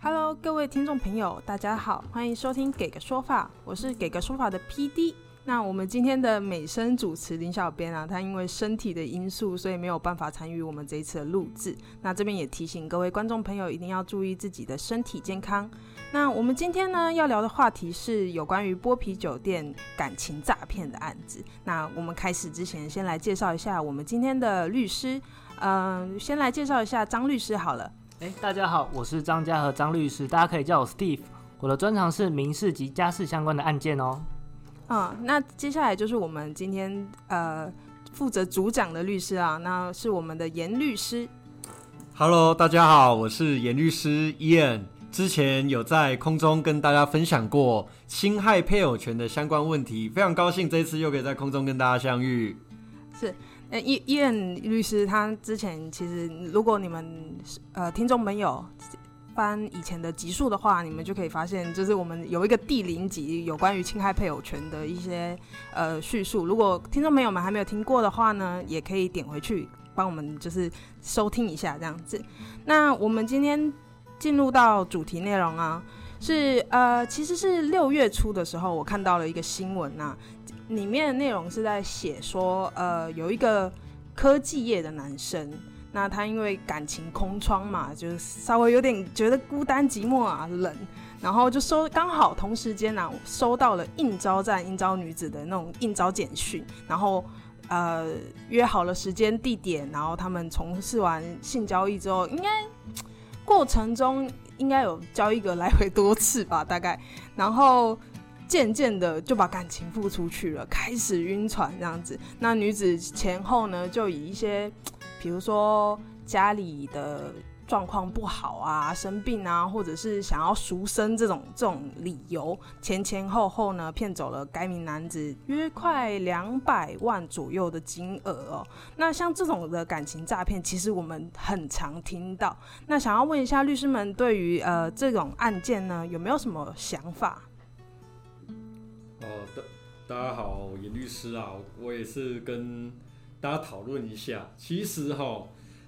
Hello，各位听众朋友，大家好，欢迎收听《给个说法》，我是《给个说法》的 PD。那我们今天的美声主持林小编啊，他因为身体的因素，所以没有办法参与我们这一次的录制。那这边也提醒各位观众朋友，一定要注意自己的身体健康。那我们今天呢要聊的话题是有关于剥皮酒店感情诈骗的案子。那我们开始之前，先来介绍一下我们今天的律师。嗯，先来介绍一下张律师好了。哎，大家好，我是张家和张律师，大家可以叫我 Steve。我的专长是民事及家事相关的案件哦。嗯，那接下来就是我们今天呃负责主讲的律师啊，那是我们的严律师。Hello，大家好，我是严律师 Ian。之前有在空中跟大家分享过侵害配偶权的相关问题，非常高兴这次又可以在空中跟大家相遇。是。呃，伊伊恩律师他之前其实，如果你们呃听众朋友翻以前的集数的话，你们就可以发现，就是我们有一个第零集有关于侵害配偶权的一些呃叙述。如果听众朋友们还没有听过的话呢，也可以点回去帮我们就是收听一下这样子。那我们今天进入到主题内容啊，是呃其实是六月初的时候，我看到了一个新闻呐。里面的内容是在写说，呃，有一个科技业的男生，那他因为感情空窗嘛，就是稍微有点觉得孤单寂寞啊，冷，然后就收刚好同时间呢，收到了应招站应招女子的那种应招简讯，然后呃约好了时间地点，然后他们从事完性交易之后，应该过程中应该有交易个来回多次吧，大概，然后。渐渐的就把感情付出去了，开始晕船这样子。那女子前后呢，就以一些，比如说家里的状况不好啊、生病啊，或者是想要赎身这种这种理由，前前后后呢骗走了该名男子约快两百万左右的金额哦。那像这种的感情诈骗，其实我们很常听到。那想要问一下律师们，对于呃这种案件呢，有没有什么想法？哦，大大家好，严律师啊，我也是跟大家讨论一下。其实哈，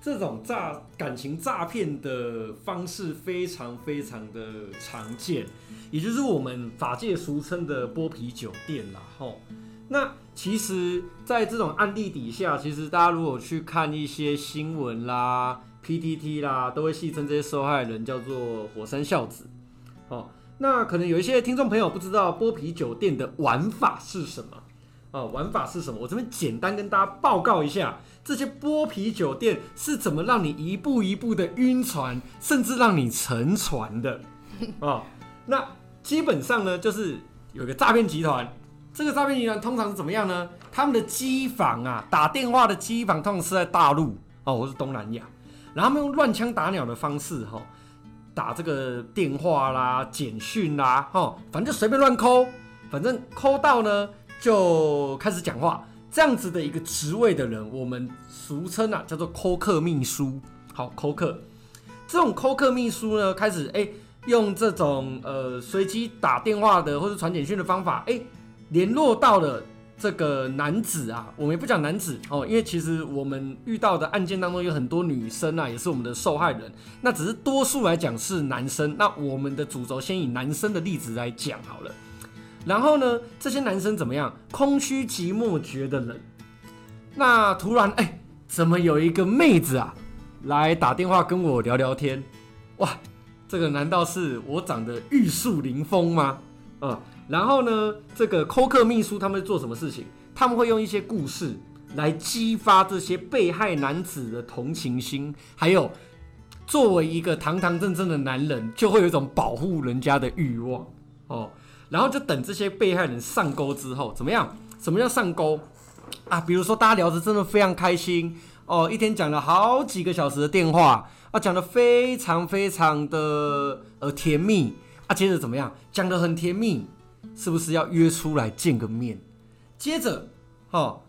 这种诈感情诈骗的方式非常非常的常见，也就是我们法界俗称的剥皮酒店啦。吼，那其实，在这种案例底下，其实大家如果去看一些新闻啦、PTT 啦，都会戏称这些受害人叫做“火山孝子”。哦。那可能有一些听众朋友不知道剥皮酒店的玩法是什么啊？玩法是什么？我这边简单跟大家报告一下，这些剥皮酒店是怎么让你一步一步的晕船，甚至让你沉船的啊？那基本上呢，就是有个诈骗集团，这个诈骗集团通常是怎么样呢？他们的机房啊，打电话的机房通常是在大陆哦，或是东南亚，然后他们用乱枪打鸟的方式哈。打这个电话啦、简讯啦，哈，反正随便乱抠，反正抠到呢就开始讲话，这样子的一个职位的人，我们俗称啊叫做扣客秘书。好，扣客，这种扣客秘书呢，开始哎用这种呃随机打电话的或者传简讯的方法，哎联络到了。这个男子啊，我们也不讲男子哦，因为其实我们遇到的案件当中有很多女生啊，也是我们的受害人。那只是多数来讲是男生。那我们的主轴先以男生的例子来讲好了。然后呢，这些男生怎么样？空虚寂寞觉得冷。那突然哎，怎么有一个妹子啊，来打电话跟我聊聊天？哇，这个难道是我长得玉树临风吗？嗯。然后呢，这个抠客秘书他们做什么事情？他们会用一些故事来激发这些被害男子的同情心，还有作为一个堂堂正正的男人，就会有一种保护人家的欲望哦。然后就等这些被害人上钩之后，怎么样？什么叫上钩啊？比如说大家聊得真的非常开心哦，一天讲了好几个小时的电话啊，讲得非常非常的呃甜蜜啊，接着怎么样？讲得很甜蜜。是不是要约出来见个面？接着，哈，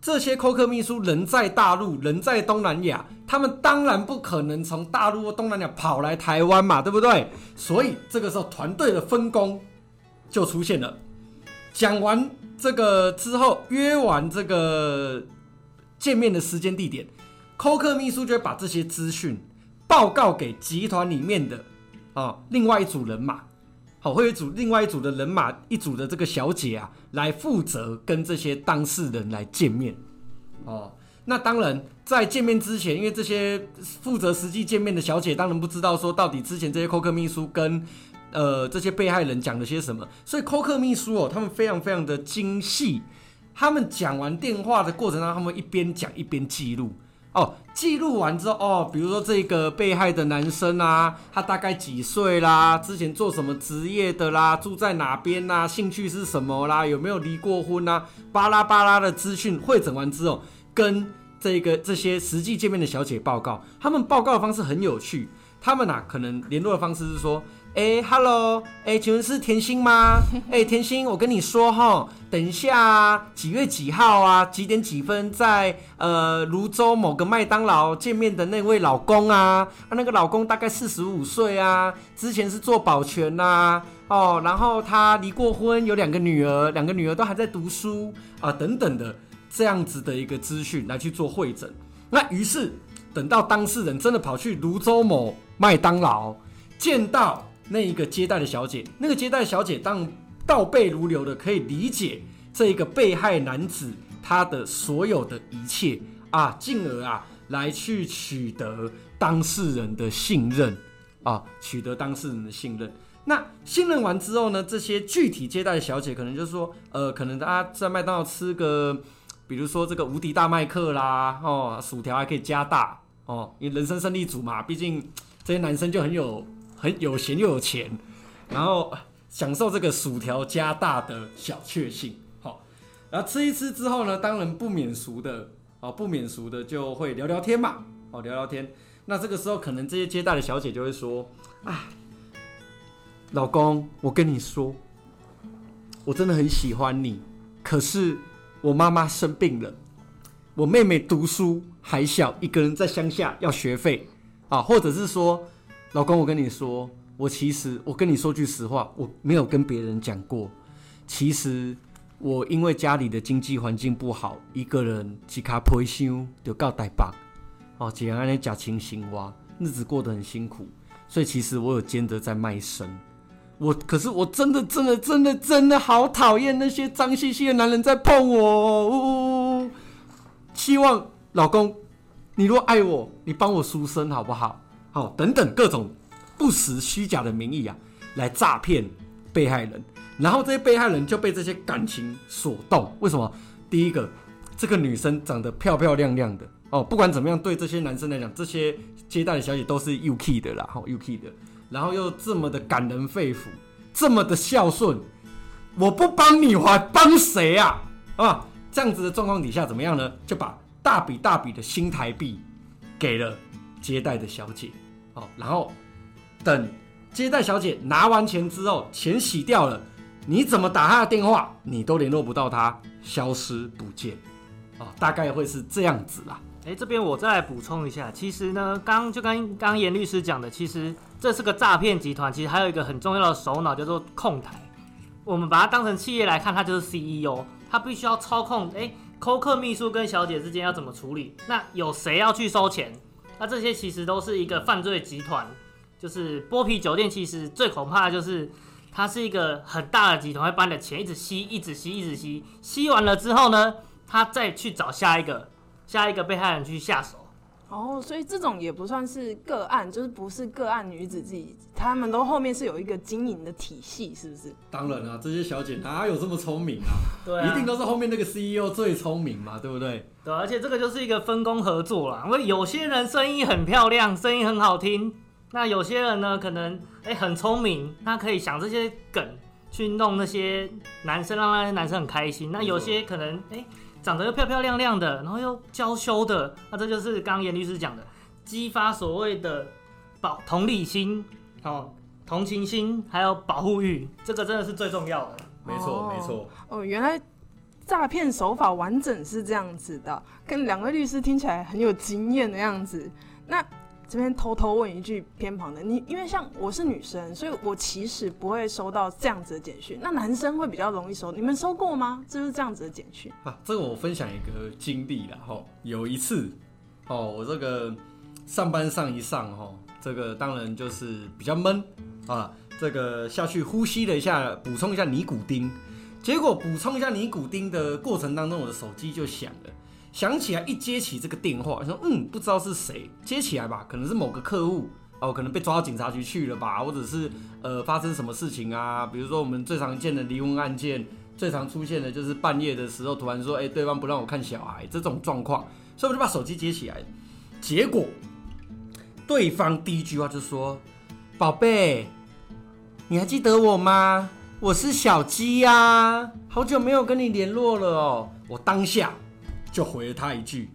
这些扣客秘书人在大陆，人在东南亚，他们当然不可能从大陆或东南亚跑来台湾嘛，对不对？所以这个时候团队的分工就出现了。讲完这个之后约完这个见面的时间地点，扣客秘书就会把这些资讯报告给集团里面的啊另外一组人马，好，会有一组另外一组的人马，一组的这个小姐啊，来负责跟这些当事人来见面，哦。那当然，在见面之前，因为这些负责实际见面的小姐当然不知道说到底之前这些扣客秘书跟呃这些被害人讲了些什么，所以扣克秘书哦，他们非常非常的精细，他们讲完电话的过程当中，他们一边讲一边记录。哦，记录完之后哦，比如说这个被害的男生啊，他大概几岁啦，之前做什么职业的啦，住在哪边啦，兴趣是什么啦，有没有离过婚啊，巴拉巴拉的资讯会整完之后，跟这个这些实际见面的小姐报告，他们报告的方式很有趣。他们呐，可能联络的方式是说：“哎，Hello，哎，请问是甜心吗？哎，甜心，我跟你说哈，等一下几月几号啊，几点几分在呃泸州某个麦当劳见面的那位老公啊，啊，那个老公大概四十五岁啊，之前是做保全呐，哦，然后他离过婚，有两个女儿，两个女儿都还在读书啊，等等的。”这样子的一个资讯来去做会诊，那于是等到当事人真的跑去泸州某麦当劳见到那一个接待的小姐，那个接待小姐当倒背如流的可以理解这一个被害男子他的所有的一切啊，进而啊来去取得当事人的信任啊，取得当事人的信任。那信任完之后呢，这些具体接待的小姐可能就是说，呃，可能大家在麦当劳吃个。比如说这个无敌大麦克啦，哦，薯条还可以加大哦，因为人生胜利组嘛，毕竟这些男生就很有很有闲又有钱，然后享受这个薯条加大的小确幸，好，然后吃一吃之后呢，当然不免俗的哦，不免俗的就会聊聊天嘛，哦，聊聊天，那这个时候可能这些接待的小姐就会说，啊，老公，我跟你说，我真的很喜欢你，可是。我妈妈生病了，我妹妹读书还小，一个人在乡下要学费啊，或者是说，老公，我跟你说，我其实我跟你说句实话，我没有跟别人讲过，其实我因为家里的经济环境不好，一个人几卡皮箱就告台北，哦，这样安尼假清醒哇，日子过得很辛苦，所以其实我有兼着在卖身。我可是我真的真的真的真的好讨厌那些脏兮兮的男人在碰我呜呜呜。希望老公，你若爱我，你帮我赎身好不好？哦，等等各种不实虚假的名义啊，来诈骗被害人，然后这些被害人就被这些感情所动。为什么？第一个，这个女生长得漂漂亮亮的哦，不管怎么样，对这些男生来讲，这些接待的小姐都是 UK 的啦，好 UK 的。然后又这么的感人肺腑，这么的孝顺，我不帮你我还帮谁啊？啊，这样子的状况底下怎么样呢？就把大笔大笔的新台币给了接待的小姐，哦，然后等接待小姐拿完钱之后，钱洗掉了，你怎么打她的电话，你都联络不到她，消失不见，哦，大概会是这样子啦。哎，这边我再来补充一下，其实呢，刚就刚刚严律师讲的，其实这是个诈骗集团，其实还有一个很重要的首脑叫做控台。我们把它当成企业来看，它就是 CEO，他必须要操控。哎，扣客秘书跟小姐之间要怎么处理？那有谁要去收钱？那这些其实都是一个犯罪集团。就是剥皮酒店，其实最恐怕的就是它是一个很大的集团，会把你的钱一直吸，一直吸，一直吸，吸完了之后呢，他再去找下一个。下一个被害人去下手，哦，所以这种也不算是个案，就是不是个案女子自己，他们都后面是有一个经营的体系，是不是？当然啊，这些小姐哪有这么聪明啊？对，一定都是后面那个 CEO 最聪明嘛，对不对？对，而且这个就是一个分工合作啦，因为有些人声音很漂亮，声音很好听，那有些人呢可能哎很聪明，他可以想这些梗去弄那些男生，让那些男生很开心。那有些可能哎。长得又漂漂亮亮的，然后又娇羞的，那这就是刚严律师讲的，激发所谓的保同理心、哦同情心，还有保护欲，这个真的是最重要的。没错，没错。哦，原来诈骗手法完整是这样子的，跟两位律师听起来很有经验的样子。那这边偷偷问一句偏旁的，你因为像我是女生，所以我其实不会收到这样子的简讯。那男生会比较容易收，你们收过吗？就是这样子的简讯。啊，这个我分享一个经历了哈。有一次，哦，我这个上班上一上哈，这个当然就是比较闷啊，这个下去呼吸了一下，补充一下尼古丁。结果补充一下尼古丁的过程当中，我的手机就响了。想起来一接起这个电话，说嗯，不知道是谁接起来吧，可能是某个客户哦，可能被抓到警察局去了吧，或者是呃发生什么事情啊？比如说我们最常见的离婚案件，最常出现的就是半夜的时候突然说，哎，对方不让我看小孩这种状况，所以我就把手机接起来，结果对方第一句话就说：“宝贝，你还记得我吗？我是小鸡呀，好久没有跟你联络了哦。”我当下。就回了他一句：“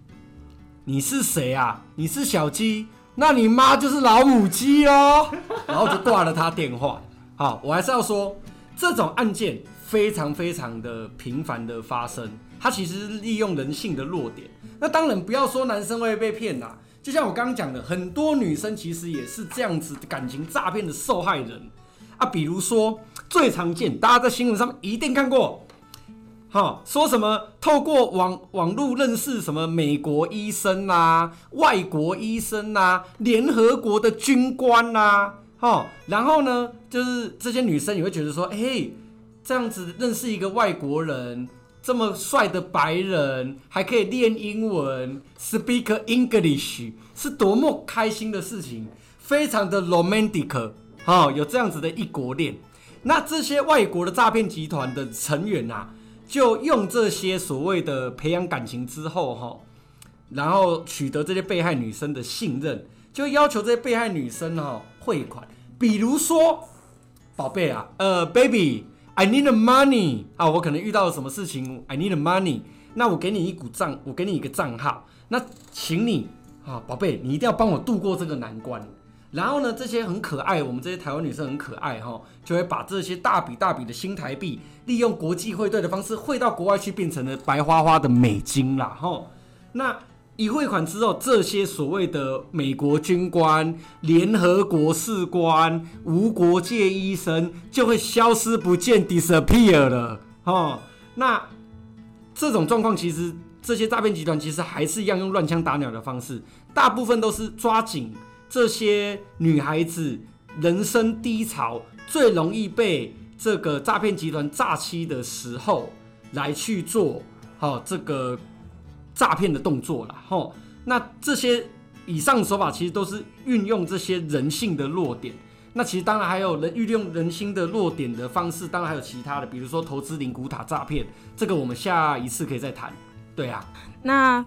你是谁啊？你是小鸡，那你妈就是老母鸡哦。”然后就挂了他电话。好，我还是要说，这种案件非常非常的频繁的发生，它其实是利用人性的弱点。那当然不要说男生会被骗啦，就像我刚刚讲的，很多女生其实也是这样子感情诈骗的受害人啊。比如说最常见，大家在新闻上面一定看过。好，说什么透过网网络认识什么美国医生呐、外国医生呐、联合国的军官呐，好，然后呢，就是这些女生也会觉得说，哎，这样子认识一个外国人，这么帅的白人，还可以练英文，speak English，是多么开心的事情，非常的 romantic，好，有这样子的异国恋。那这些外国的诈骗集团的成员啊。就用这些所谓的培养感情之后，哈，然后取得这些被害女生的信任，就要求这些被害女生哈汇款。比如说，宝贝啊，呃，baby，I need the money 啊，我可能遇到了什么事情，I need the money，那我给你一股账，我给你一个账号，那请你啊，宝贝，你一定要帮我度过这个难关。然后呢，这些很可爱，我们这些台湾女生很可爱哈，就会把这些大笔大笔的新台币，利用国际汇兑的方式汇到国外去，变成了白花花的美金啦哈。那一汇款之后，这些所谓的美国军官、联合国士官、无国界医生就会消失不见，disappear 了哈。那这种状况，其实这些诈骗集团其实还是一样用乱枪打鸟的方式，大部分都是抓紧。这些女孩子人生低潮，最容易被这个诈骗集团诈欺的时候，来去做好这个诈骗的动作了。吼，那这些以上手法其实都是运用这些人性的弱点。那其实当然还有人运用人心的弱点的方式，当然还有其他的，比如说投资灵骨塔诈骗，这个我们下一次可以再谈。对啊，那。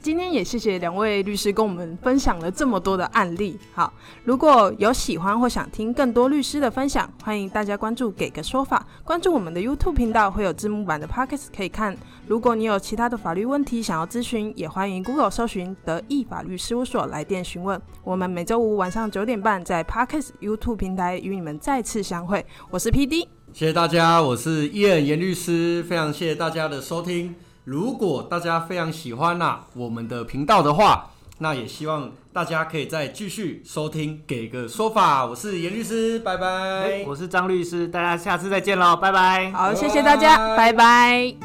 今天也谢谢两位律师跟我们分享了这么多的案例。好，如果有喜欢或想听更多律师的分享，欢迎大家关注“给个说法”，关注我们的 YouTube 频道，会有字幕版的 Pockets 可以看。如果你有其他的法律问题想要咨询，也欢迎 Google 搜寻“德意法律事务所”来电询问。我们每周五晚上九点半在 Pockets YouTube 平台与你们再次相会。我是 PD，谢谢大家，我是伊恩严律师，非常谢谢大家的收听。如果大家非常喜欢呐我们的频道的话，那也希望大家可以再继续收听，给个说法。我是严律师，拜拜。我是张律师，大家下次再见喽，拜拜。好，谢谢大家，拜拜。